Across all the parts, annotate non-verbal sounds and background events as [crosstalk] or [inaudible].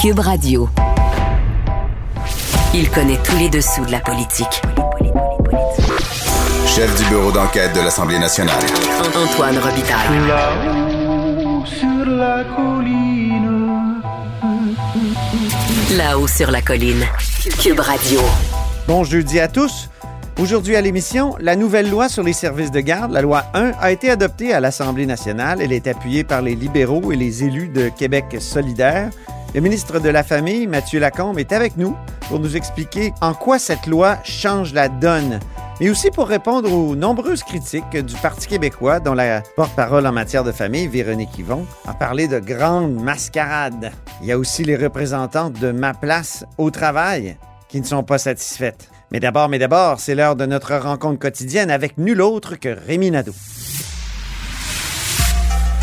Cube Radio. Il connaît tous les dessous de la politique. Chef du bureau d'enquête de l'Assemblée nationale. Antoine Robitaille. Là-haut sur la colline. Là-haut sur la colline. Cube Radio. Bon jeudi à tous. Aujourd'hui à l'émission, la nouvelle loi sur les services de garde, la loi 1, a été adoptée à l'Assemblée nationale. Elle est appuyée par les libéraux et les élus de Québec solidaire. Le ministre de la Famille, Mathieu Lacombe, est avec nous pour nous expliquer en quoi cette loi change la donne, mais aussi pour répondre aux nombreuses critiques du Parti québécois, dont la porte-parole en matière de famille, Véronique Yvon, a parlé de grandes mascarades. Il y a aussi les représentantes de Ma place au travail qui ne sont pas satisfaites. Mais d'abord, mais d'abord, c'est l'heure de notre rencontre quotidienne avec nul autre que Rémi Nadeau.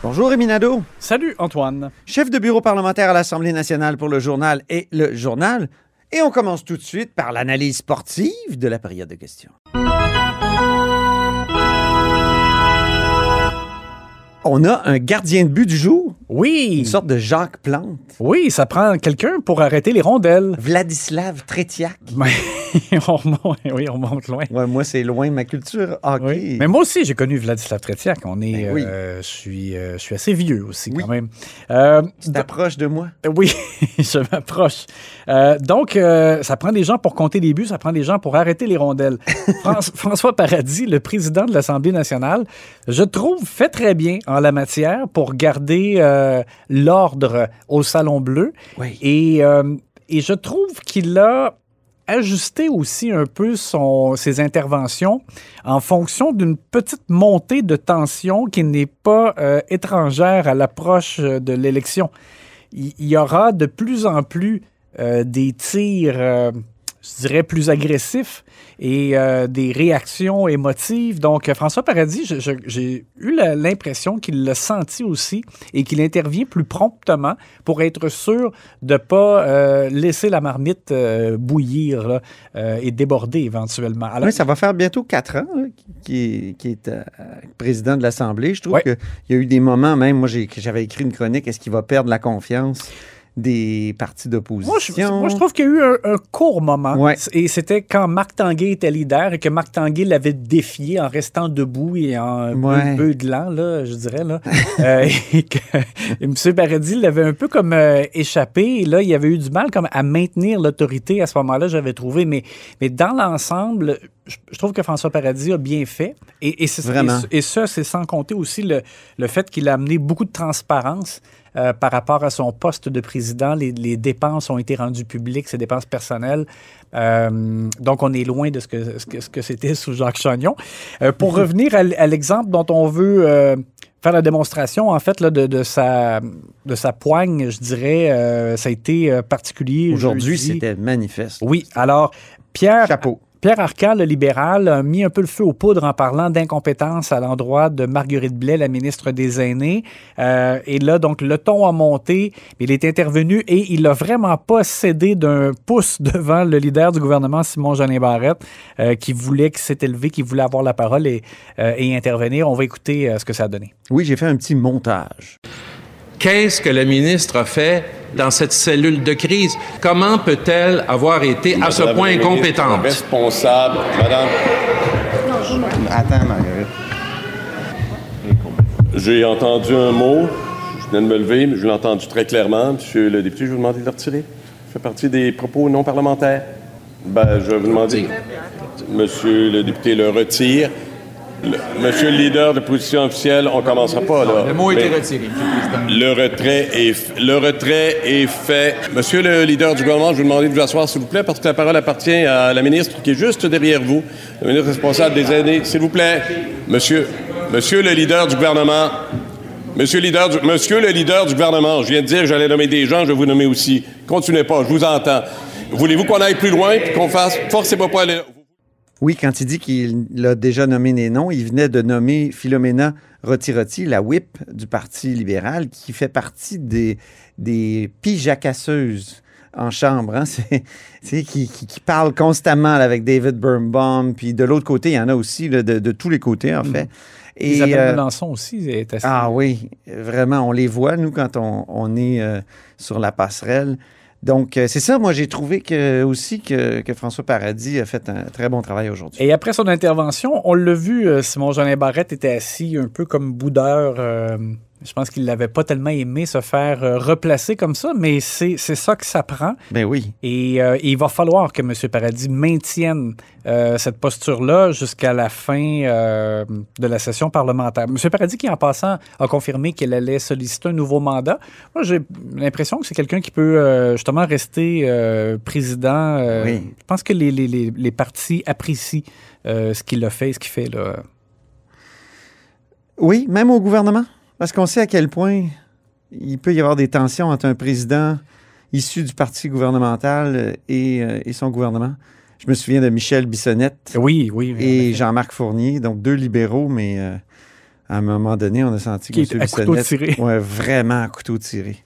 Bonjour Rémi Nadeau. Salut, Antoine. chef de bureau parlementaire à l'Assemblée nationale pour le journal et le journal. Et on commence tout de suite par l'analyse sportive de la période de questions. On a un gardien de but du jour, Oui. une sorte de Jacques Plante, Oui, ça prend quelqu'un pour arrêter les rondelles. Vladislav Tretiak. [laughs] Mais on remonte, oui, on monte loin. Ouais, moi, c'est loin de ma culture hockey. Oui. Mais moi aussi, j'ai connu Vladislav Tretiak. On est, Ben oui. euh, je suis, euh, je suis assez vieux aussi Oui. quand même. Euh, Tu t'approches de moi. Oui, [laughs] je m'approche. Donc, ça prend des gens pour compter les buts, ça prend des gens pour arrêter les rondelles. [laughs] Franç- François Paradis, le président de l'Assemblée nationale, je trouve fait très bien en la matière pour garder euh, l'ordre au Salon Bleu. Oui. Et, euh, et je trouve qu'il a ajusté aussi un peu son, ses interventions en fonction d'une petite montée de tension qui n'est pas euh, étrangère à l'approche de l'élection. Il y aura de plus en plus des tirs, je dirais, plus agressifs et euh, des réactions émotives. Donc, euh, François Paradis, j'ai eu l'impression qu'il l'a senti aussi et qu'il intervient plus promptement pour être sûr de ne pas euh, laisser la marmite euh, bouillir là, et déborder éventuellement. Alors, Oui, ça va faire bientôt quatre ans là, qui est, président de l'Assemblée. Je trouve Ouais. qu'il y a eu des moments, même, moi, j'avais écrit une chronique, est-ce qu'il va perdre la confiance des partis d'opposition? Moi je, moi, je trouve qu'il y a eu un, un court moment. Ouais. Et c'était quand Marc Tanguay était leader et que Marc Tanguay l'avait défié en restant debout et en Ouais. peu de lent, là, je dirais. Là. [laughs] Euh, et que M. Paradis l'avait un peu comme euh, échappé. Et là, il avait eu du mal comme à maintenir l'autorité à ce moment-là, j'avais trouvé. Mais, mais dans l'ensemble, je, trouve que François Paradis a bien fait. Et, et- et ça, c'est sans compter aussi le, le fait qu'il a amené beaucoup de transparence euh, par rapport à son poste de président. Les, les dépenses ont été rendues publiques, ses dépenses personnelles. Euh, donc, on est loin de ce que, ce que, ce que c'était sous Jacques Chagnon. Euh, pour [laughs] revenir à, l'exemple dont on veut faire la démonstration, en fait, là, de, de, sa, de sa poigne, je dirais, ça a été particulier. Aujourd'hui, c'était manifeste. Oui, alors, Pierre... Chapeau. Pierre Arcan, le libéral, a mis un peu le feu aux poudres en parlant d'incompétence à l'endroit de Marguerite Blais, la ministre des Aînés. Euh, et là, donc, le ton a monté, il est intervenu et il n'a vraiment pas cédé d'un pouce [laughs] devant le leader du gouvernement, Simon-Jolin Barrette, euh, qui voulait, qui s'est élevé, qui voulait avoir la parole et, euh, et intervenir. On va écouter euh, ce que ça a donné. Oui, j'ai fait un petit montage. Qu'est-ce que la ministre a fait dans cette cellule de crise? Comment peut-elle avoir été à ce point incompétente? Responsable, madame. Attends, Marguerite. J'ai entendu un mot. Je viens de me lever, mais je l'ai entendu très clairement. Monsieur le député, je vais vous demander de le retirer. Ça fait partie des propos non parlementaires. Ben, je vais vous demander. Monsieur le député le retire. Le- monsieur le leader de position officielle, on commencera pas là. Le mot a été retiré, le retrait est le retrait est fait. Monsieur le leader du gouvernement, je vous demander de vous asseoir, s'il vous plaît, parce que la parole appartient à la ministre qui est juste derrière vous, la ministre responsable des aînés. S'il vous plaît, monsieur, monsieur le leader du gouvernement. Monsieur le leader du, monsieur le leader du gouvernement, je viens de dire que j'allais nommer des gens, je vais vous nommer aussi. Continuez pas, je vous entends. Voulez-vous qu'on aille plus loin puis qu'on fasse. Forcez-moi pas à aller. Oui, quand il dit qu'il a déjà nommé des noms, il venait de nommer Philomena Rotiroti, la whip du Parti libéral, qui fait partie des, des pijacasseuses en chambre. Hein? [laughs] C'est, qui, qui, qui parle constamment là, avec David Birnbaum. Puis de l'autre côté, il y en a aussi là, de, de tous les côtés, en fait. Et, Isabelle euh, Melançon aussi est assez... ah oui, vraiment, on les voit, nous, quand on, on est euh, sur la passerelle. Donc, euh, c'est ça, moi, j'ai trouvé que, aussi que, que François Paradis a fait un très bon travail aujourd'hui. Et après son intervention, on l'a vu, euh, Simon Jolin Barrette était assis un peu comme boudeur. euh, je pense qu'il n'avait pas tellement aimé se faire euh, replacer comme ça, mais c'est c'est ça que ça prend. Ben oui. Et euh, il va falloir que M. Paradis maintienne euh, cette posture-là jusqu'à la fin de la session parlementaire. M. Paradis, qui en passant a confirmé qu'il allait solliciter un nouveau mandat, moi j'ai l'impression que c'est quelqu'un qui peut justement rester président. Oui. Je pense que les, les, les, les partis apprécient ce qu'il a fait, ce qu'il fait là. Oui, même au gouvernement? Parce qu'on sait à quel point il peut y avoir des tensions entre un président issu du parti gouvernemental euh, et, euh, et son gouvernement. Je me souviens de Michel Bissonnette Oui, oui. en et. Jean-Marc Fournier, donc deux libéraux, mais euh, à un moment donné, on a senti que M. à couteau Bissonnette... tiré. Ouais, vraiment à couteau tiré.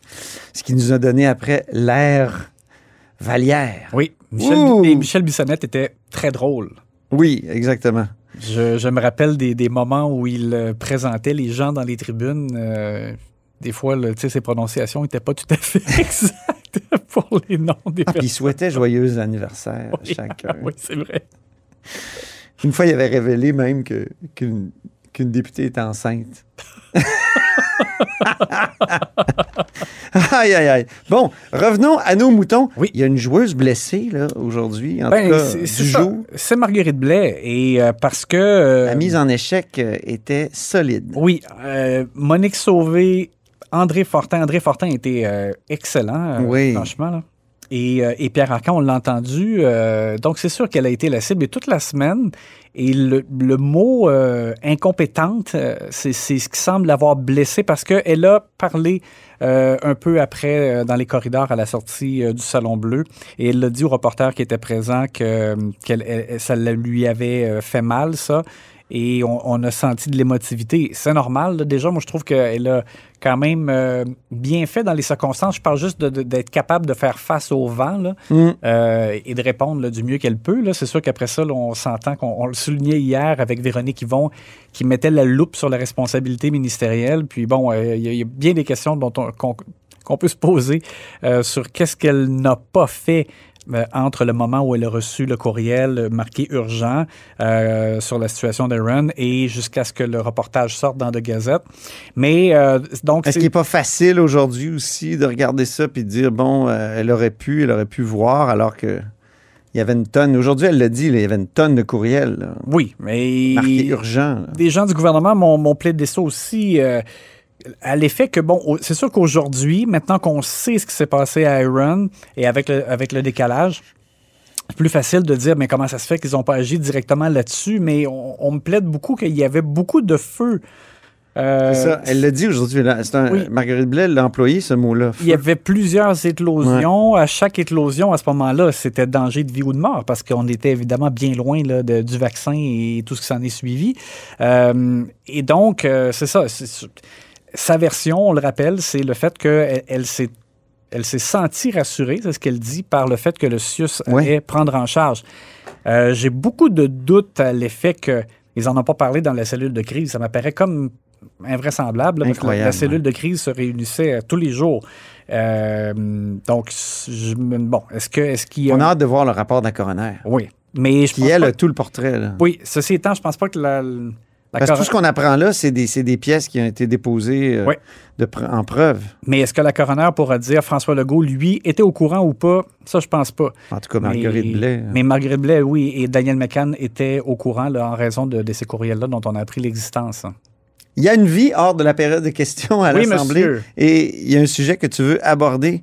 Ce qui nous a donné après l'ère Vallière. Oui, Michel, et Michel Bissonnette était très drôle. Oui, exactement. Je, je me rappelle des, des moments où il euh, présentait les gens dans les tribunes. euh, des fois, le- ses prononciations n'étaient pas tout à fait [laughs] exactes pour les noms des Puis il personnes. souhaitait joyeux anniversaire [laughs] à chacun. oui, c'est vrai. Une fois, il avait révélé même que- qu'une qu'une députée était enceinte. [laughs] [laughs] aïe, aïe, aïe. Bon, revenons à nos moutons. Oui. Il y a une joueuse blessée, là, aujourd'hui, en Ben, tout cas, c'est- du c'est ça. jour. C'est Marguerite Blais. Et euh, parce que. euh, La mise en échec euh, était solide. Oui, Monique Sauvé, André Fortin. André Fortin était excellent, Oui. franchement. là. Et, et Pierre Arcan, on l'a entendu. donc, c'est sûr qu'elle a été la cible et toute la semaine. Et le, le mot euh, incompétente, euh, c'est ce qui semble l'avoir blessée parce qu'elle a parlé euh, un peu après dans les corridors à la sortie du Salon Bleu. Et elle l'a dit au reporter qui était présent que elle- ça lui avait fait mal, ça. Et on, on a senti de l'émotivité. C'est normal. là. Déjà, moi, je trouve qu'elle a quand même euh, bien fait dans les circonstances. Je parle juste d'être capable de faire face au vent là, Mm. euh, et de répondre là, du mieux qu'elle peut. C'est sûr qu'après ça, on s'entend qu'on on le soulignait hier avec Véronique Yvon qui mettait la loupe sur la responsabilité ministérielle. Puis bon, euh, il y, a- il y a bien des questions dont on- qu'on peut se poser sur qu'est-ce qu'elle n'a pas fait euh, entre le moment où elle a reçu le courriel marqué urgent euh, sur la situation d'Aaron et jusqu'à ce que le reportage sorte dans The Gazette. Mais euh, donc, Est-ce qu'il n'est pas facile aujourd'hui aussi de regarder ça puis de dire, bon, elle aurait pu, elle aurait pu voir, alors que il y avait une tonne. Aujourd'hui, elle l'a dit, là, il y avait une tonne de courriels là, oui, mais marqués urgents. là. des gens du gouvernement m'ont m'ont plaidé ça aussi. À l'effet que, bon, c'est sûr qu'aujourd'hui, maintenant qu'on sait ce qui s'est passé à Iron et avec le, avec le décalage, c'est plus facile de dire, mais comment ça se fait qu'ils n'ont pas agi directement là-dessus? Mais on, on me plaide beaucoup qu'il y avait beaucoup de feu. Euh, C'est ça, elle l'a dit aujourd'hui. Oui. Marguerite Blais l'a employé, ce mot-là. Il y avait plusieurs éclosions. À chaque éclosion, à ce moment-là, c'était danger de vie ou de mort parce qu'on était évidemment bien loin là, de- du vaccin et tout ce qui s'en est suivi. Euh, et donc, euh, c'est ça. c'est- sa version, on le rappelle, c'est le fait qu'elle elle, s'est elle s'est sentie rassurée, c'est ce qu'elle dit, par le fait que le CIUS Oui. allait prendre en charge. Euh, J'ai beaucoup de doutes à l'effet qu'ils n'en ont pas parlé dans la cellule de crise. Ça m'apparaît comme invraisemblable. parce que la- cellule de crise se réunissait euh, tous les jours. Euh, donc, je bon, est-ce que qu'il y a... On a hâte de voir le rapport la coroner. Oui, mais je Qui, pense elle, pas- tout le portrait. Là. Oui, ceci étant, je pense pas que la... Parce que tout ce qu'on apprend là, c'est des, des pièces qui ont été déposées euh, Oui. de en preuve. Mais est-ce que la coroner pourra dire François Legault, lui, était au courant ou pas? Ça, je pense pas. En tout cas, Marguerite mais, Blais. Mais Marguerite Blais, oui, et Daniel McCann étaient au courant là, en raison de, de ces courriels-là dont on a appris l'existence. hein. Il y a une vie hors de la période de questions à Oui, l'Assemblée. Et il y a un sujet que tu veux aborder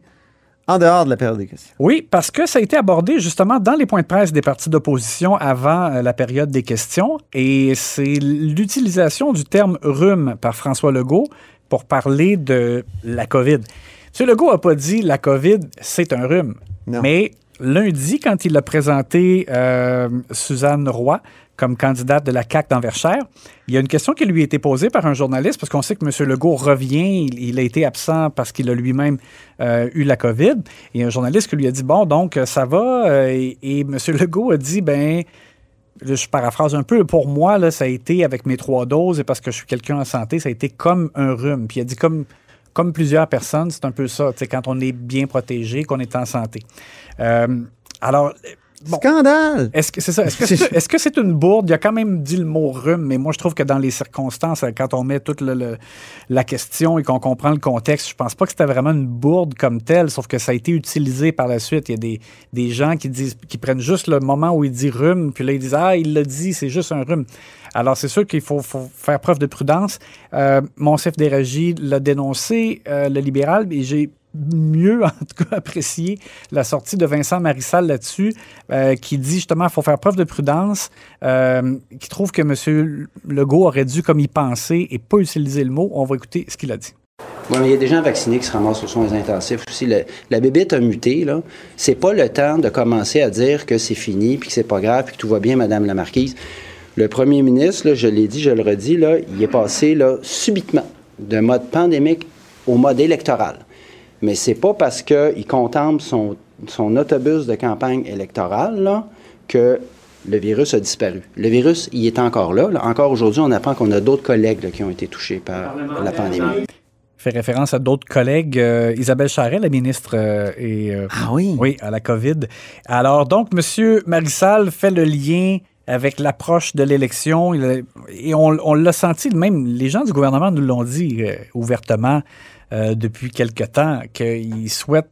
en dehors de la période de questions. Oui, parce que ça a été abordé justement dans les points de presse des partis d'opposition avant euh, la période des questions. Et c'est l'utilisation du terme rhume par François Legault pour parler de la COVID. M. Legault n'a pas dit la COVID, c'est un rhume. Non. Mais lundi, quand il a présenté euh, Suzanne Roy comme candidate de la CAQ dans il y a une question qui lui a été posée par un journaliste, parce qu'on sait que M. Legault revient, il, a été absent parce qu'il a lui-même euh, eu la COVID. Et un journaliste qui lui a dit, bon, donc, ça va? et, et M. [laughs] Legault a dit, ben je paraphrase un peu, pour moi, là, ça a été avec mes trois doses et parce que je suis quelqu'un en santé, ça a été comme un rhume. Puis il a dit comme, comme plusieurs personnes, c'est un peu ça, quand on est bien protégé, qu'on est en santé. Euh, alors, Scandale! Est-ce que c'est ça? Est-ce que c'est une bourde? Il a quand même dit le mot rhume, mais moi, je trouve que dans les circonstances, quand on met toute la question et qu'on comprend le contexte, je pense pas que c'était vraiment une bourde comme telle, sauf que ça a été utilisé par la suite. Il y a des, des gens qui disent, qui prennent juste le moment où il dit rhume, puis là, ils disent, ah, il l'a dit, c'est juste un rhume. Alors, c'est sûr qu'il faut, faire preuve de prudence. Euh, Monsef Déragi l'a dénoncé, euh, le libéral, et j'ai mieux, [laughs] en tout cas, apprécié la sortie de Vincent Marissal là-dessus, euh, qui dit justement qu'il faut faire preuve de prudence, euh, qui trouve que M. Legault aurait dû, comme y penser, et pas utiliser le mot. On va écouter ce qu'il a dit. Oui, mais il y a des gens vaccinés qui se ramassent aux soins intensifs aussi. la bébête a muté, là. C'est pas le temps de commencer à dire que c'est fini, puis que c'est pas grave, puis que tout va bien, Madame la Marquise. Le premier ministre, je l'ai dit, je le redis, là, il est passé là, subitement d'un mode pandémique au mode électoral mais c'est pas parce qu'il contemple son, son autobus de campagne électorale là, que le virus a disparu. Le virus, il est encore là. Encore aujourd'hui, on apprend qu'on a d'autres collègues qui ont été touchés par la pandémie fait référence à d'autres collègues. Euh, Isabelle Charret, la ministre, euh, est, euh, ah oui? oui, à la COVID. Alors, donc, M. Marissal fait le lien avec l'approche de l'élection. Et on, l'a senti, même les gens du gouvernement nous l'ont dit ouvertement. Euh, depuis quelque temps, qu'il souhaite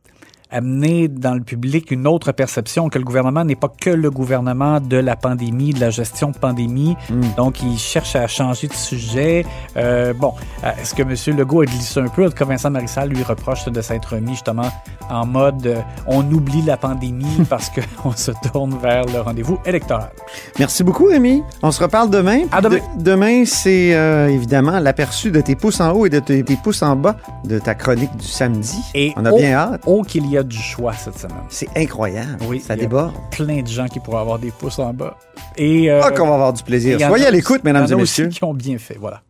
amener dans le public une autre perception que le gouvernement n'est pas que le gouvernement de la pandémie, de la gestion de pandémie. Hmm. Donc, il cherche à changer de sujet. Euh, bon, euh, est-ce que M. Legault a glissé un peu? En tout cas, Vincent Marissal lui reproche de s'être remis justement en mode euh, on oublie la pandémie [laughs] parce qu'on se tourne vers le rendez-vous électoral. Merci beaucoup, Rémi. On se reparle demain. À demain. demain, c'est évidemment l'aperçu de tes pouces en haut et de tes, pouces en bas de ta chronique du samedi. Et on a bien hâte. Oh, qu'il y a du choix cette semaine. C'est incroyable. Oui, ça déborde. plein de gens qui pourraient avoir des pouces en bas. Et euh, ah, qu'on va avoir du plaisir. Soyez à l'écoute, mesdames et, messieurs. qui ont bien fait, voilà.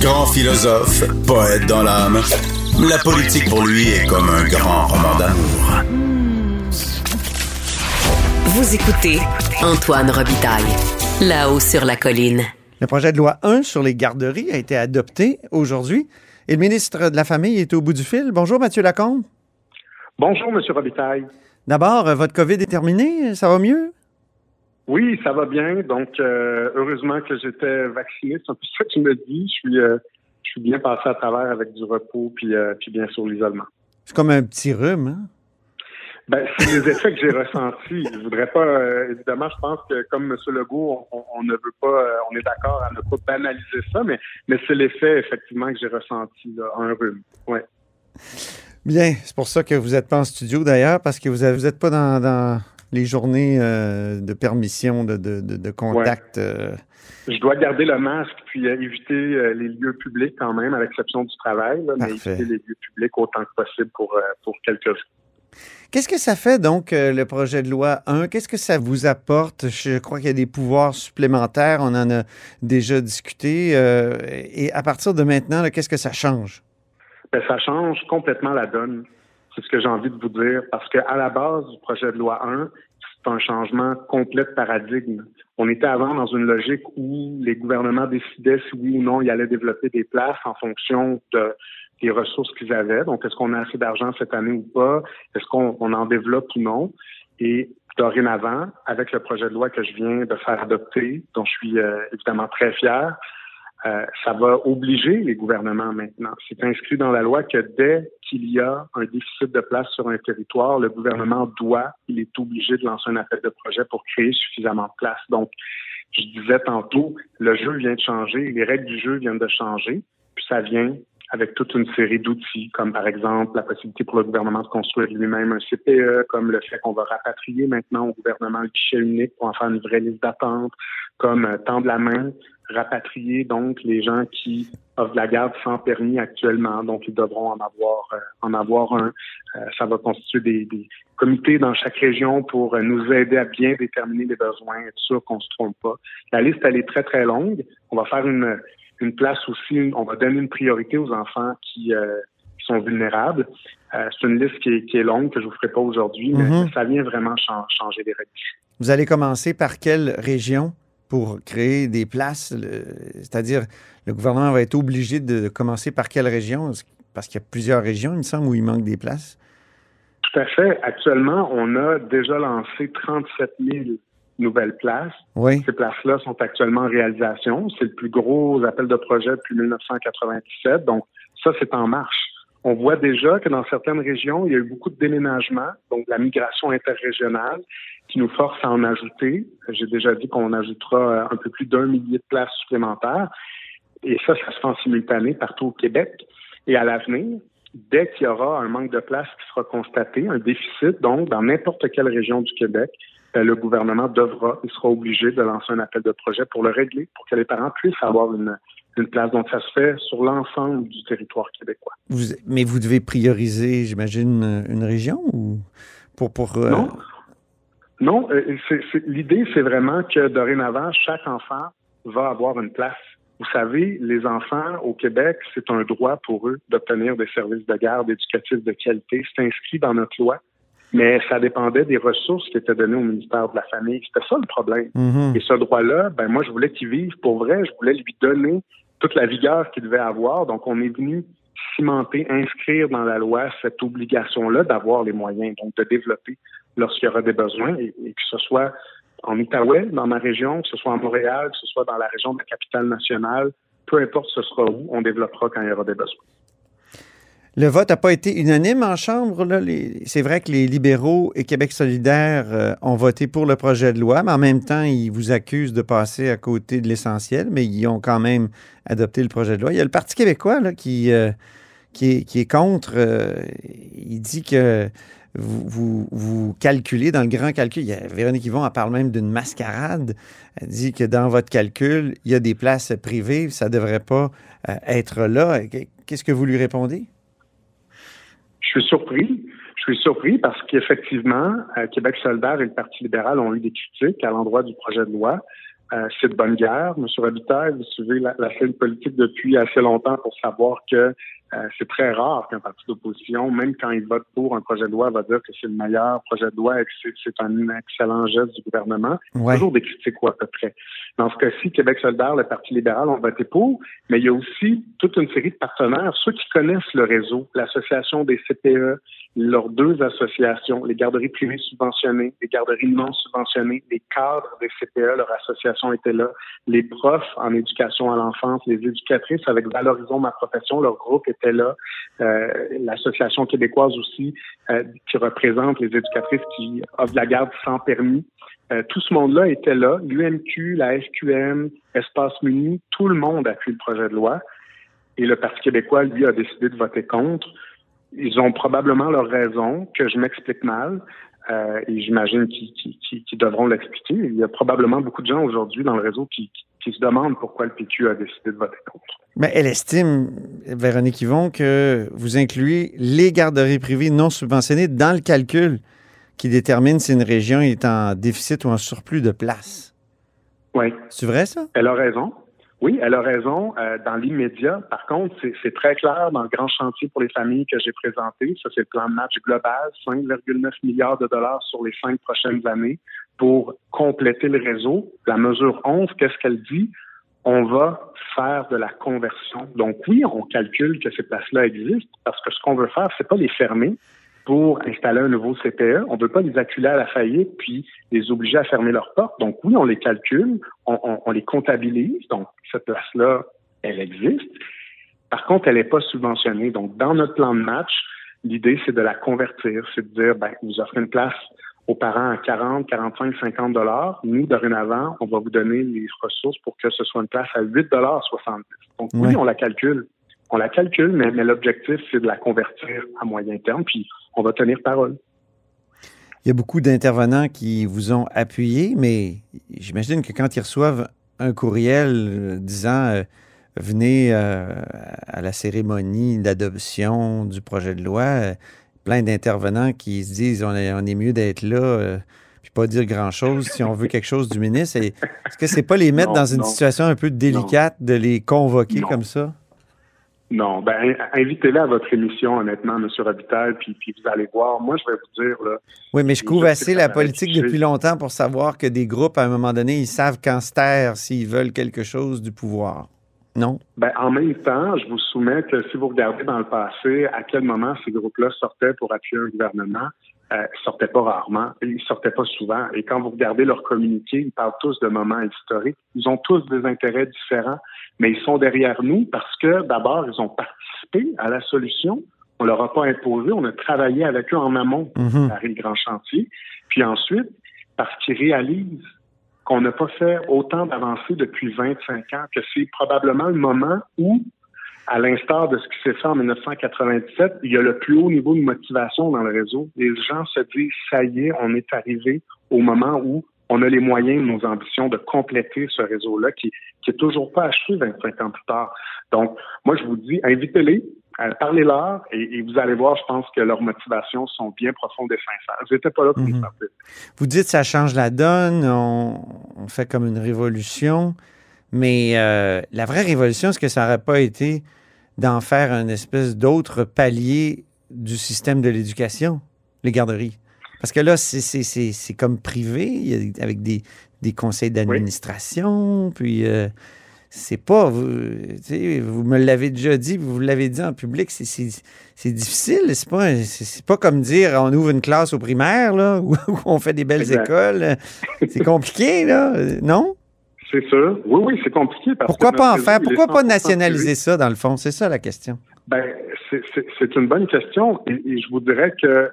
Grand philosophe, poète dans l'âme, la politique pour lui est comme un grand roman d'amour. Vous écoutez Antoine Robitaille, là-haut sur la colline. Le projet de loi 1 sur les garderies a été adopté aujourd'hui et le ministre de la Famille est au bout du fil. Bonjour, Mathieu Lacombe. Bonjour, M. Robitaille. D'abord, euh, votre COVID est terminé? Ça va mieux? Oui, ça va bien. Donc, euh, heureusement que j'étais vacciné. C'est un peu ça tu me. Je suis, euh, je suis bien passé à travers avec du repos puis, puis bien sûr l'isolement. C'est comme un petit rhume, hein? Ben, c'est les effets que j'ai ressentis. Je voudrais pas, euh, évidemment, je pense que comme M. Legault, on, ne veut pas, euh, on est d'accord à ne pas banaliser ça, mais, mais c'est l'effet, effectivement, que j'ai ressenti, là, un rhume. Ouais. Bien, c'est pour ça que vous n'êtes pas en studio d'ailleurs, parce que vous n'êtes pas dans, les journées euh, de permission de, de, de, contact. Je dois garder le masque puis éviter les lieux publics quand même, à l'exception du travail, mais éviter les lieux publics autant que possible pour, pour quelques. Qu'est-ce que ça fait donc, euh, le projet de loi 1? Qu'est-ce que ça vous apporte? Je crois qu'il y a des pouvoirs supplémentaires, on en a déjà discuté. Euh, et à partir de maintenant, qu'est-ce que ça change? Ben, ça change complètement la donne. C'est ce que j'ai envie de vous dire. Parce qu'à la base du projet de loi 1, c'est un changement complet de paradigme. On était avant dans une logique où les gouvernements décidaient si oui ou non ils allaient développer des places en fonction de des ressources qu'ils avaient. Donc, est-ce qu'on a assez d'argent cette année ou pas? Est-ce qu'on en développe ou non? Et dorénavant, avec le projet de loi que je viens de faire adopter, dont je suis euh, évidemment très fier, euh, ça va obliger les gouvernements maintenant. C'est inscrit dans la loi que dès qu'il y a un déficit de place sur un territoire, le gouvernement doit, il est obligé de lancer un appel de projet pour créer suffisamment de place. Donc, je disais tantôt, le jeu vient de changer, les règles du jeu viennent de changer, puis ça vient avec toute une série d'outils, comme par exemple la possibilité pour le gouvernement de construire lui-même un CPE, comme le fait qu'on va rapatrier maintenant au gouvernement le guichet unique pour en faire une vraie liste d'attente, comme euh, tendre la main, rapatrier donc les gens qui offrent la garde sans permis actuellement, donc ils devront en avoir euh, en avoir un. Euh, ça va constituer des, des, comités dans chaque région pour nous aider à bien déterminer les besoins, être sûr qu'on se trompe pas. La liste elle est très très longue. On va faire une une place aussi, on va donner une priorité aux enfants qui, euh, qui sont vulnérables. Euh, c'est une liste qui est, qui est, longue, que je ne vous ferai pas aujourd'hui, mais Mhm. ça vient vraiment chan- changer les règles. Vous allez commencer par quelle région pour créer des places? C'est-à-dire, le gouvernement va être obligé de commencer par quelle région? Parce qu'il y a plusieurs régions, il me semble, où il manque des places? Tout à fait. Actuellement, on a déjà lancé 37 000 nouvelles places. Oui. Ces places-là sont actuellement en réalisation. C'est le plus gros appel de projet depuis 1997. Donc, ça, c'est en marche. On voit déjà que dans certaines régions, il y a eu beaucoup de déménagements, donc de la migration interrégionale, qui nous force à en ajouter. J'ai déjà dit qu'on ajoutera euh, un peu plus d'un millier de places supplémentaires. Et ça, ça se fait en simultané partout au Québec. Et à l'avenir, dès qu'il y aura un manque de place qui sera constaté, un déficit, donc, dans n'importe quelle région du Québec, le gouvernement devra, il sera obligé de lancer un appel de projet pour le régler, pour que les parents puissent avoir une, une place. Donc, ça se fait sur l'ensemble du territoire québécois. Vous, mais vous devez prioriser, j'imagine, une région ou pour. pour euh, Non. Non, euh, l'idée, c'est vraiment que dorénavant, chaque enfant va avoir une place. Vous savez, les enfants au Québec, c'est un droit pour eux d'obtenir des services de garde éducatifs de qualité. C'est inscrit dans notre loi, mais ça dépendait des ressources qui étaient données au ministère de la Famille. C'était ça le problème. Mhm. Et ce droit-là, ben moi, je voulais qu'il vive pour vrai. Je voulais lui donner toute la vigueur qu'il devait avoir. Donc, on est venu cimenter, inscrire dans la loi cette obligation-là d'avoir les moyens, donc de développer lorsqu'il y aura des besoins, et, et que ce soit en Outaouais, dans ma région, que ce soit à Montréal, que ce soit dans la région de la capitale nationale, peu importe ce sera où, on développera quand il y aura des besoins. Le vote n'a pas été unanime en Chambre. C'est vrai que les libéraux et Québec solidaire euh, ont voté pour le projet de loi, mais en même temps, ils vous accusent de passer à côté de l'essentiel, mais ils ont quand même adopté le projet de loi. Il y a le Parti québécois euh, qui, est, contre. euh, il dit que vous, calculez dans le grand calcul. Y a, Véronique Yvon, parle même d'une mascarade. Elle dit que dans votre calcul, il y a des places privées, ça ne devrait pas être là. Qu'est-ce que vous lui répondez? Je suis surpris. Je suis surpris parce qu'effectivement, euh, Québec solidaire et le Parti libéral ont eu des critiques à l'endroit du projet de loi. Euh, c'est de bonne guerre. Monsieur Robitaille, vous suivez la scène politique depuis assez longtemps pour savoir que euh, c'est très rare qu'un parti d'opposition, même quand il vote pour un projet de loi, va dire que c'est le meilleur projet de loi et que c'est, un excellent geste du gouvernement. Ouais. Toujours des critiques ou à peu près. Dans ce cas-ci, Québec solidaire, le Parti libéral ont voté pour, mais il y a aussi toute une série de partenaires, ceux qui connaissent le réseau, l'association des CPE, leurs deux associations, les garderies privées subventionnées, les garderies non subventionnées, les cadres des CPE, leur association était là, les profs en éducation à l'enfance, les éducatrices avec Valorisons ma profession, leur groupe était là, euh, l'association québécoise aussi euh, qui représente les éducatrices qui offrent la garde sans permis. Euh, tout ce monde-là était là, l'UMQ, la FQM, Espace Muni, tout le monde appuie le projet de loi. Et le Parti québécois, lui, a décidé de voter contre. Ils ont probablement leur raison, que je m'explique mal, euh, et j'imagine qu'ils devront l'expliquer. Il y a probablement beaucoup de gens aujourd'hui dans le réseau qui, qui- qui se demandent pourquoi le PQ a décidé de voter contre. Mais elle estime, Véronique Yvon, que vous incluez les garderies privées non subventionnées dans le calcul qui détermine si une région est en déficit ou en surplus de place. Oui. C'est vrai, ça? Elle a raison. Oui, elle a raison. Euh, dans l'immédiat, par contre, c'est- très clair dans le grand chantier pour les familles que j'ai présenté. Ça, c'est le plan de match global, 5,9 milliards de dollars sur les cinq prochaines années pour compléter le réseau. La mesure 11, qu'est-ce qu'elle dit? On va faire de la conversion. Donc oui, on calcule que ces places-là existent parce que ce qu'on veut faire, c'est pas les fermer pour installer un nouveau CPE. On ne veut pas les acculer à la faillite puis les obliger à fermer leurs portes. Donc oui, on les calcule, on, on- on les comptabilise. Donc cette place-là, elle existe. Par contre, elle n'est pas subventionnée. Donc dans notre plan de match, l'idée, c'est de la convertir. C'est de dire, ben, vous offrez une place aux parents à 40, 45, 50 dollars. Nous, dorénavant, on va vous donner les ressources pour que ce soit une place à 8 dollars 70. Donc oui, on la calcule. On la calcule, mais, mais l'objectif, c'est de la convertir à moyen terme, puis on va tenir parole. Il y a beaucoup d'intervenants qui vous ont appuyé, mais j'imagine que quand ils reçoivent un courriel euh, disant euh, venez euh, à la cérémonie d'adoption du projet de loi, euh, plein d'intervenants qui se disent on est, on est mieux d'être là, puis pas dire grand-chose si on veut quelque chose du ministre. Est-ce que c'est pas les mettre Non, dans une non. situation un peu délicate de les convoquer comme ça? Non, ben in- invitez-les à votre émission, honnêtement, M. Robitaille, puis, puis vous allez voir. Moi, je vais vous dire, là, Oui, mais je couvre assez la politique depuis longtemps pour savoir que des groupes, à un moment donné, ils savent quand se taire s'ils veulent quelque chose du pouvoir. Non? Ben, en même temps, je vous soumets que si vous regardez dans le passé, à quel moment ces groupes-là sortaient pour appuyer un gouvernement, euh, sortaient pas rarement, ils sortaient pas souvent. Et quand vous regardez leurs communiqués, ils parlent tous de moments historiques. Ils ont tous des intérêts différents, mais ils sont derrière nous parce que d'abord, ils ont participé à la solution. On leur a pas imposé, on a travaillé avec eux en amont Mhm. Paris le grand chantier. Puis ensuite, parce qu'ils réalisent qu'on n'a pas fait autant d'avancées depuis 25 ans, que c'est probablement le moment où, à l'instar de ce qui s'est fait en 1997, il y a le plus haut niveau de motivation dans le réseau. Les gens se disent, ça y est, on est arrivé au moment où on a les moyens nos ambitions de compléter ce réseau-là qui, qui est toujours pas achevé 25 ans plus tard. Donc, moi, je vous dis, invitez-les, parlez-leur et, et vous allez voir, je pense que leurs motivations sont bien profondes et sincères. J'étais pas là pour les faire plaisir. Vous dites ça change la donne, on, on fait comme une révolution, mais euh, la vraie révolution, est-ce que ça n'aurait pas été d'en faire un espèce d'autre palier du système de l'éducation, les garderies? Parce que là, c'est- comme privé, avec des, des conseils d'administration, puis euh, c'est pas, vous, vous me l'avez déjà dit, vous l'avez dit en public, c'est- difficile, c'est pas, pas comme dire on ouvre une classe au primaire, là, [laughs] où, où on fait des belles Exact. écoles. C'est compliqué, là, non? C'est sûr. Oui, oui, c'est compliqué. Parce Pourquoi que pas en faire? Pourquoi pas 100% nationaliser ça, dans le fond? C'est ça la question. Ben, c'est- une bonne question et, et je vous dirais que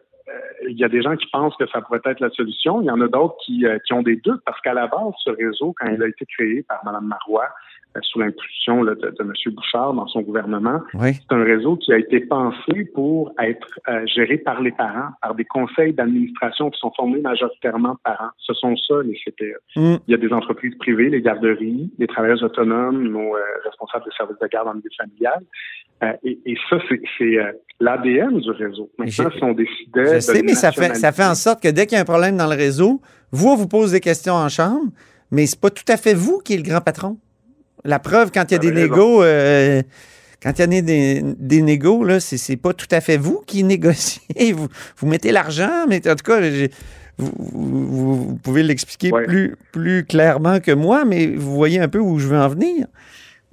il y a des gens qui pensent que ça pourrait être la solution. Il y en a d'autres qui, euh, qui ont des doutes parce qu'à la base, ce réseau, quand il a été créé par Mme Marois, sous l'impulsion de, de M. Bouchard dans son gouvernement, Oui. c'est un réseau qui a été pensé pour être euh, géré par les parents, par des conseils d'administration qui sont formés majoritairement de parents. Ce sont ça, les CPE. Mm. Il y a des entreprises privées, les garderies, les travailleurs autonomes, nos euh, responsables des services de garde en milieu familial. Euh, et, et ça, c'est euh, l'ADN du réseau. Maintenant, si on décidait. Je sais, mais ça fait, ça fait en sorte que dès qu'il y a un problème dans le réseau, vous, on vous pose des questions en chambre, mais c'est pas tout à fait vous qui est le grand patron. La preuve, quand il y a des négos, euh, quand il y a des, des négos, là, c'est, pas tout à fait vous qui négociez. [laughs] Vous, vous mettez l'argent, mais en tout cas, vous, vous- vous pouvez l'expliquer Ouais. plus, plus clairement que moi, mais vous voyez un peu où je veux en venir.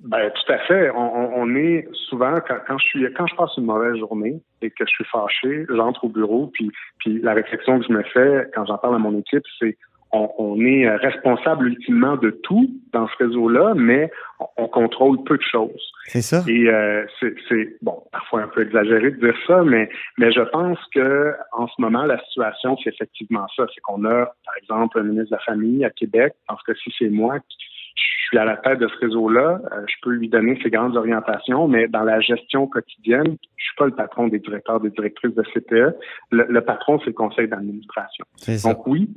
Ben, tout à fait. On, on- on est souvent quand, quand je suis quand je passe une mauvaise journée et que je suis fâché, j'entre au bureau puis puis la réflexion que je me fais quand j'en parle à mon équipe, c'est on, on est euh, responsable ultimement de tout dans ce réseau-là, mais on, on contrôle peu de choses. C'est ça? Et euh, c'est bon, parfois un peu exagéré de dire ça, mais mais je pense que en ce moment la situation c'est effectivement ça, c'est qu'on a par exemple un ministre de la famille à Québec, parce que si c'est moi qui je suis à la tête de ce réseau-là, euh, je peux lui donner ses grandes orientations, mais dans la gestion quotidienne, je suis pas le patron des directeurs, des directrices de CPE. Le, le patron, c'est le conseil d'administration. C'est ça. Donc oui,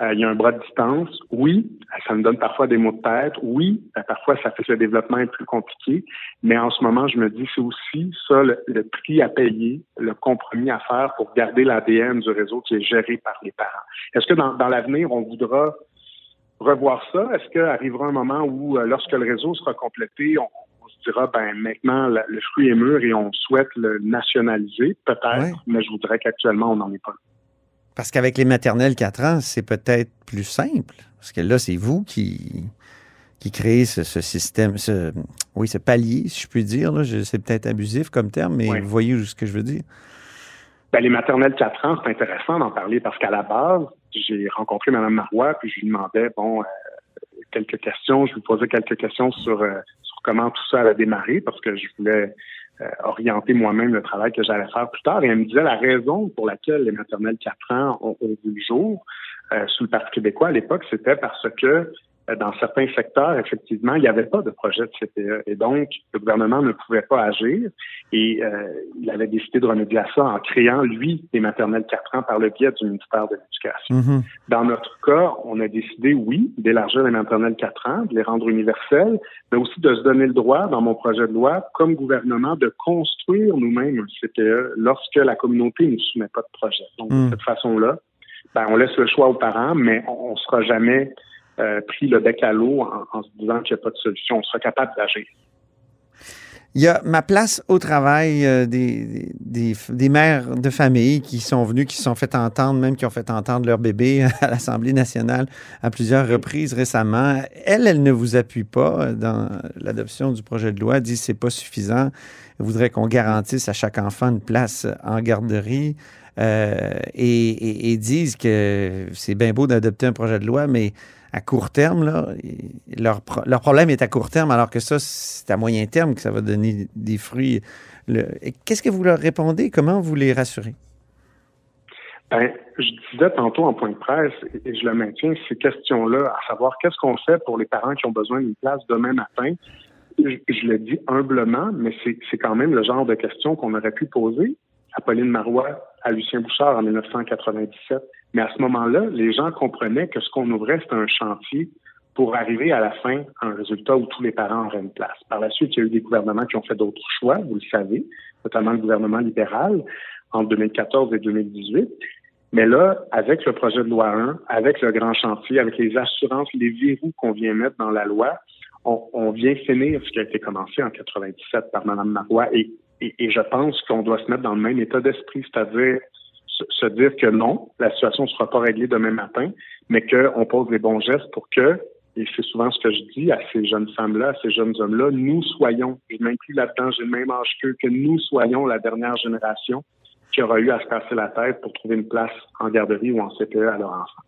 euh, il y a un bras de distance. Oui, euh, ça me donne parfois des mots de tête. Oui, euh, parfois ça fait que le développement est plus compliqué. Mais en ce moment, je me dis c'est aussi ça le, le prix à payer, le compromis à faire pour garder l'ADN du réseau qui est géré par les parents. Est-ce que dans, dans l'avenir, on voudra revoir ça? Est-ce qu'arrivera un moment où, lorsque le réseau sera complété, on, on se dira, ben maintenant, la- le fruit est mûr et on souhaite le nationaliser? Peut-être, Ouais. mais je vous dirais qu'actuellement, on n'en est pas là. Parce qu'avec les maternelles 4 ans, c'est peut-être plus simple. Parce que là, c'est vous qui, qui créez ce, ce système, ce, oui, ce palier, si je puis dire. C'est peut-être abusif comme terme, mais vous voyez ce que je veux dire. Ben, les maternelles 4 ans, c'est intéressant d'en parler parce qu'à la base, j'ai rencontré Mme Marois, puis je lui demandais, bon, euh, quelques questions, je lui posais quelques questions sur, euh, sur comment tout ça allait démarrer parce que je voulais euh, orienter moi-même le travail que j'allais faire plus tard. Et elle me disait la raison pour laquelle les maternelles 4 ans ont, ont vu le jour euh, sous le Parti québécois à l'époque, c'était parce que dans certains secteurs, effectivement, il n'y avait pas de projet de CPE. Et donc, le gouvernement ne pouvait pas agir et euh, il avait décidé de remédier à ça en créant, lui, des maternelles 4 ans par le biais du ministère de l'Éducation. Mhm. Dans notre cas, on a décidé, oui, d'élargir les maternelles 4 ans, de les rendre universelles, mais aussi de se donner le droit, dans mon projet de loi, comme gouvernement, de construire nous-mêmes un CPE lorsque la communauté ne soumet pas de projet. Donc, Mm. de cette façon-là, ben, on laisse le choix aux parents, mais on ne sera jamais euh, pris le bec à l'eau en, se disant qu'il n'y a pas de solution. On sera capable d'agir. Il y a ma place au travail euh, des, des, mères de famille qui sont venues, qui se sont fait entendre, même qui ont fait entendre leur bébé [laughs] à l'Assemblée nationale à plusieurs reprises récemment. Elle, elle ne vous appuie pas dans l'adoption du projet de loi, elle dit que ce n'est pas suffisant. Elle voudrait qu'on garantisse à chaque enfant une place en garderie. Euh, et, et, et, disent que c'est bien beau d'adopter un projet de loi, mais à court terme, là, leur, leur, problème est à court terme, alors que ça, c'est à moyen terme que ça va donner des fruits. Qu'est-ce que vous leur répondez? Comment vous les rassurez? Ben, je disais tantôt en point de presse, et je le maintiens, ces questions-là, à savoir qu'est-ce qu'on fait pour les parents qui ont besoin d'une place demain matin, je, je le dis humblement, mais c'est quand même le genre de questions qu'on aurait pu poser à Pauline Marois, à Lucien Bouchard en 1997. Mais à ce moment-là, les gens comprenaient que ce qu'on ouvrait, c'était un chantier pour arriver à la fin à un résultat où tous les parents auraient une place. Par la suite, il y a eu des gouvernements qui ont fait d'autres choix, vous le savez, notamment le gouvernement libéral en 2014 et 2018. Mais là, avec le projet de loi 1, avec le grand chantier, avec les assurances, les verrous qu'on vient mettre dans la loi, on, vient finir ce qui a été commencé en 97 par Mme Marois et, je pense qu'on doit se mettre dans le même état d'esprit, c'est-à-dire se, dire que non, la situation ne sera pas réglée demain matin, mais qu'on pose les bons gestes pour que, et c'est souvent ce que je dis à ces jeunes femmes-là, à ces jeunes hommes-là, nous soyons, je m'inclus là-dedans, j'ai le même âge qu'eux, que nous soyons la dernière génération qui aura eu à se casser la tête pour trouver une place en garderie ou en CPE à leur enfant.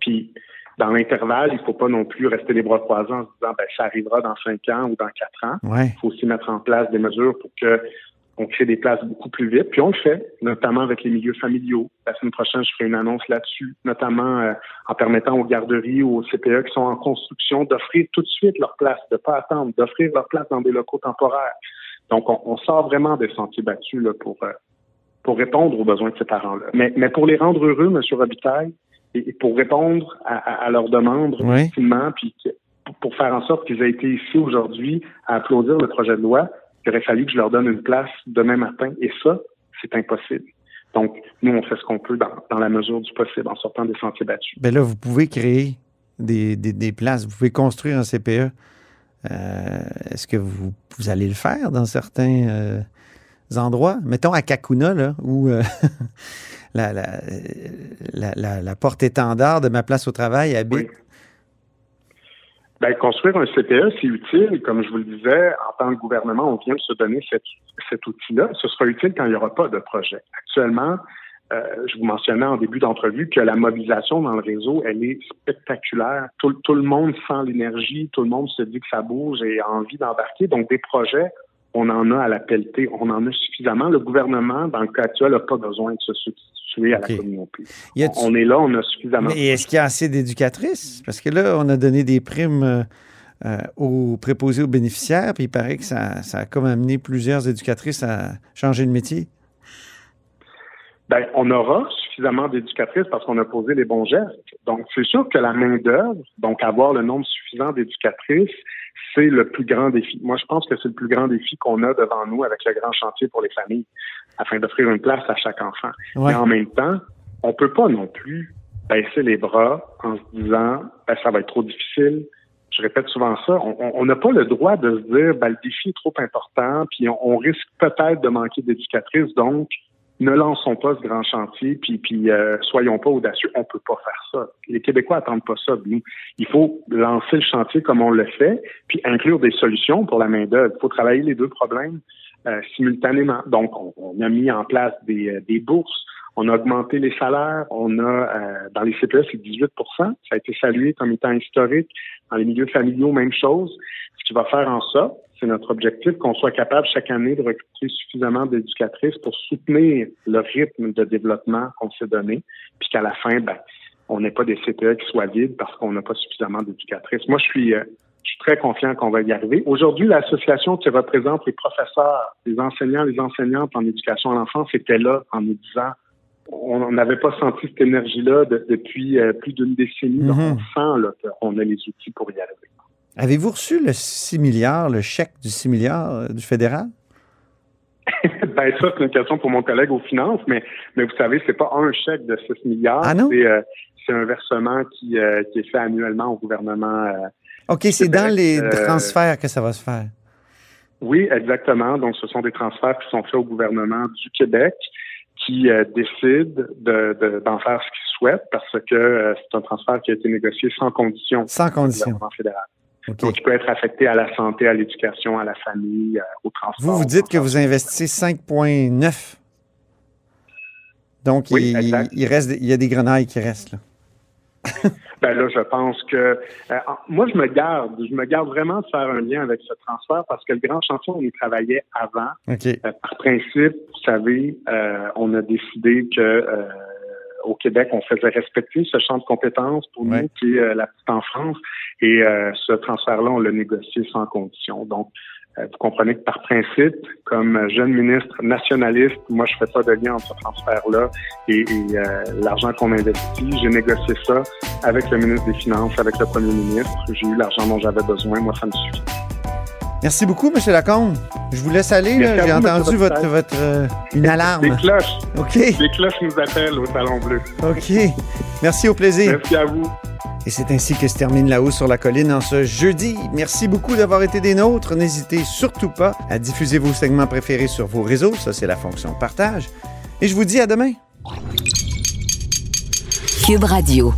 Puis, dans l'intervalle, il ne faut pas non plus rester les bras croisés en se disant ben, ça arrivera dans cinq ans ou dans quatre ans. Ouais. Il faut aussi mettre en place des mesures pour que on crée des places beaucoup plus vite. Puis on le fait, notamment avec les milieux familiaux. La semaine prochaine, je ferai une annonce là-dessus, notamment euh, en permettant aux garderies ou aux CPE qui sont en construction d'offrir tout de suite leur place, de pas attendre, d'offrir leur place dans des locaux temporaires. Donc, on, on sort vraiment des sentiers battus là, pour, euh, pour répondre aux besoins de ces parents-là. Mais, mais pour les rendre heureux, M. Robitaille, et pour répondre à, à, à leurs demandes Oui. puis pour faire en sorte qu'ils aient été ici aujourd'hui à applaudir le projet de loi, il aurait fallu que je leur donne une place demain matin. Et ça, c'est impossible. Donc, nous, on fait ce qu'on peut dans, dans la mesure du possible en sortant des sentiers battus. Ben là, vous pouvez créer des, des, des places, vous pouvez construire un CPE. Euh, Est-ce que vous, vous allez le faire dans certains euh, endroits? Mettons à Kakuna, là, où euh, [laughs] la, la, la, la, la porte-étendard de ma place au travail habite. Oui. Ben, construire un CPE, c'est utile. Comme je vous le disais, en tant que gouvernement, on vient de se donner cet, cet outil-là. Ce sera utile quand il n'y aura pas de projet. Actuellement, euh, je vous mentionnais en début d'entrevue que la mobilisation dans le réseau, elle est spectaculaire. Tout, tout le monde sent l'énergie, tout le monde se dit que ça bouge et a envie d'embarquer. Donc, des projets, on en a à la pelletée, on en a suffisamment. Le gouvernement, dans le cas actuel, n'a pas besoin de se substituer à la communauté. On est là, on a suffisamment. Mais est-ce qu'il y a assez d'éducatrices? Parce que là, on a donné des primes euh, euh, aux préposés aux bénéficiaires, puis il paraît que ça, ça a comme amené plusieurs éducatrices à changer de métier. Ben, on aura suffisamment d'éducatrices parce qu'on a posé les bons gestes. Donc, c'est sûr que la main-d'œuvre, donc avoir le nombre suffisant d'éducatrices, c'est le plus grand défi. Moi, je pense que c'est le plus grand défi qu'on a devant nous avec le grand chantier pour les familles, afin d'offrir une place à chaque enfant. Ouais. Mais en même temps, on peut pas non plus baisser les bras en se disant, ben, ça va être trop difficile. Je répète souvent ça. On- n'a pas le droit de se dire, ben, le défi est trop important, puis on, on risque peut-être de manquer d'éducatrices, donc ne lançons pas ce grand chantier, puis, puis euh, soyons pas audacieux. On peut pas faire ça. Les Québécois attendent pas ça de nous. Il faut lancer le chantier comme on le fait, puis inclure des solutions pour la main d'œuvre. Il faut travailler les deux problèmes euh, simultanément. Donc, on, on a mis en place des, euh, des bourses. On a augmenté les salaires. On a, euh, dans les CPE, c'est 18 Ça a été salué comme étant historique. Dans les milieux familiaux, même chose. Ce qui va faire en sorte, c'est notre objectif, qu'on soit capable chaque année de recruter suffisamment d'éducatrices pour soutenir le rythme de développement qu'on s'est donné, puis qu'à la fin, ben, on n'ait pas des CPE qui soient vides parce qu'on n'a pas suffisamment d'éducatrices. Moi, je suis, euh, je suis très confiant qu'on va y arriver. Aujourd'hui, l'association qui représente les professeurs, les enseignants, les enseignantes en éducation à l'enfance était là en nous disant on n'avait pas senti cette énergie-là depuis euh, plus d'une décennie. Donc, Mhm. on sent qu'on a les outils pour y arriver. Avez-vous reçu le 6 milliards, le chèque du 6 milliards euh, du fédéral? [laughs] ben ça, c'est une question pour mon collègue aux finances, mais, mais vous savez, c'est pas un chèque de 6 milliards. Ah non? C'est, euh, c'est un versement qui, qui est fait annuellement au gouvernement. OK, c'est dans les euh, transferts que ça va se faire. Oui, exactement. Donc, ce sont des transferts qui sont faits au gouvernement du Québec qui euh, décide de, de- d'en faire ce qu'il souhaite parce que euh, c'est un transfert qui a été négocié sans condition Sans condition. gouvernement fédéral. Donc, il peut être affecté à la santé, à l'éducation, à la famille, euh, au transport. Vous, vous dites que vous investissez 5,9. Donc, Oui, il, exact. il reste, il y a des grenailles qui restent. Là. [laughs] Ben là, je pense que euh, moi, je me garde, je me garde vraiment de faire un lien avec ce transfert parce que le grand chantier, on y travaillait avant. OK. Euh, par principe, vous savez, euh, on a décidé que euh, au Québec, on faisait respecter ce champ de compétences pour Ouais. nous, qui est euh, la petite enfance. Et euh, ce transfert-là, on l'a négocié sans condition. Donc, vous comprenez que par principe, comme euh, jeune ministre nationaliste, moi, je fais pas de lien entre ce transfert-là et, et, euh, l'argent qu'on investit. J'ai négocié ça avec le ministre des Finances, avec le premier ministre. J'ai eu l'argent dont j'avais besoin. Moi, ça me suffit. Merci beaucoup, M. Lacombe. Je vous laisse aller. J'ai entendu votre, votre euh, une alarme. Les cloches, OK. les cloches nous appellent au Salon Bleu. OK. Merci, au plaisir. Merci à vous. Et c'est ainsi que se termine La Haut sur la colline en ce jeudi. Merci beaucoup d'avoir été des nôtres. N'hésitez surtout pas à diffuser vos segments préférés sur vos réseaux. Ça, c'est la fonction partage. Et je vous dis à demain. Cube Radio.